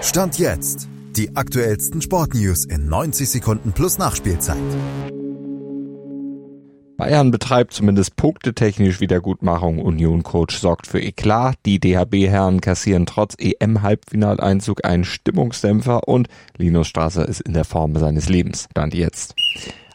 Stand jetzt. Die aktuellsten Sportnews in 90 Sekunden plus Nachspielzeit. Bayern betreibt zumindest punktetechnisch Wiedergutmachung. Union-Coach sorgt für Eklat. Die DHB-Herren kassieren trotz EM-Halbfinaleinzug einen Stimmungsdämpfer und Linus Strasser ist in der Form seines Lebens. Stand jetzt.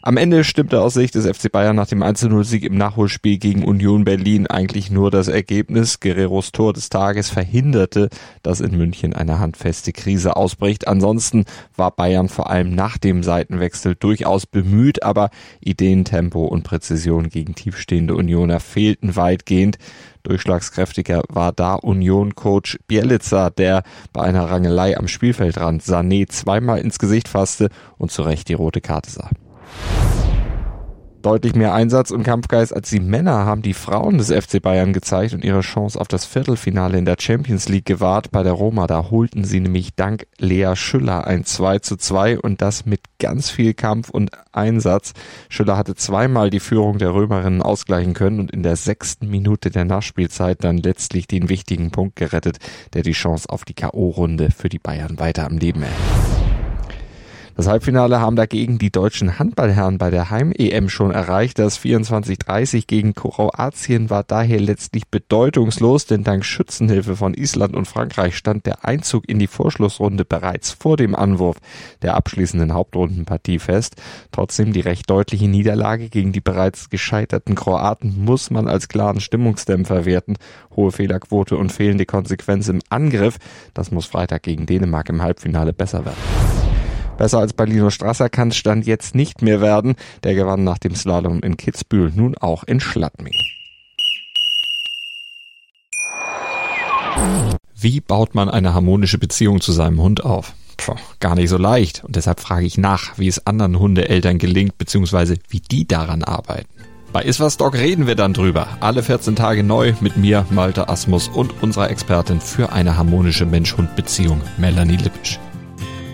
Am Ende stimmte aus Sicht des FC Bayern nach dem 1-0-Sieg im Nachholspiel gegen Union Berlin eigentlich nur das Ergebnis. Guerreros Tor des Tages verhinderte, dass in München eine handfeste Krise ausbricht. Ansonsten war Bayern vor allem nach dem Seitenwechsel durchaus bemüht, aber Ideen, Tempo und Präzision gegen tiefstehende Unioner fehlten weitgehend. Durchschlagskräftiger war da Union-Coach Bielitzer, der bei einer Rangelei am Spielfeldrand Sané zweimal ins Gesicht fasste und zu Recht die rote Karte sah. Deutlich mehr Einsatz und Kampfgeist als die Männer haben die Frauen des FC Bayern gezeigt und ihre Chance auf das Viertelfinale in der Champions League gewahrt. Bei der Roma, da holten sie nämlich dank Lea Schüller ein 2 zu 2 und das mit ganz viel Kampf und Einsatz. Schüller hatte zweimal die Führung der Römerinnen ausgleichen können und in der sechsten Minute der Nachspielzeit dann letztlich den wichtigen Punkt gerettet, der die Chance auf die K.O.-Runde für die Bayern weiter am Leben erhält. Das Halbfinale haben dagegen die deutschen Handballherren bei der Heim-EM schon erreicht. Das 24-30 gegen Kroatien war daher letztlich bedeutungslos, denn dank Schützenhilfe von Island und Frankreich stand der Einzug in die Vorschlussrunde bereits vor dem Anwurf der abschließenden Hauptrundenpartie fest. Trotzdem die recht deutliche Niederlage gegen die bereits gescheiterten Kroaten muss man als klaren Stimmungsdämpfer werten. Hohe Fehlerquote und fehlende Konsequenz im Angriff, das muss Freitag gegen Dänemark im Halbfinale besser werden. Besser als bei Lino Strasser kann es Stand jetzt nicht mehr werden. Der gewann nach dem Slalom in Kitzbühel nun auch in Schladming. Wie baut man eine harmonische Beziehung zu seinem Hund auf? Puh, gar nicht so leicht. Und deshalb frage ich nach, wie es anderen Hundeeltern gelingt, beziehungsweise wie die daran arbeiten. Bei Iswas Dog reden wir dann drüber. Alle 14 Tage neu mit mir, Malte Asmus und unserer Expertin für eine harmonische Mensch-Hund-Beziehung, Melanie Lippisch.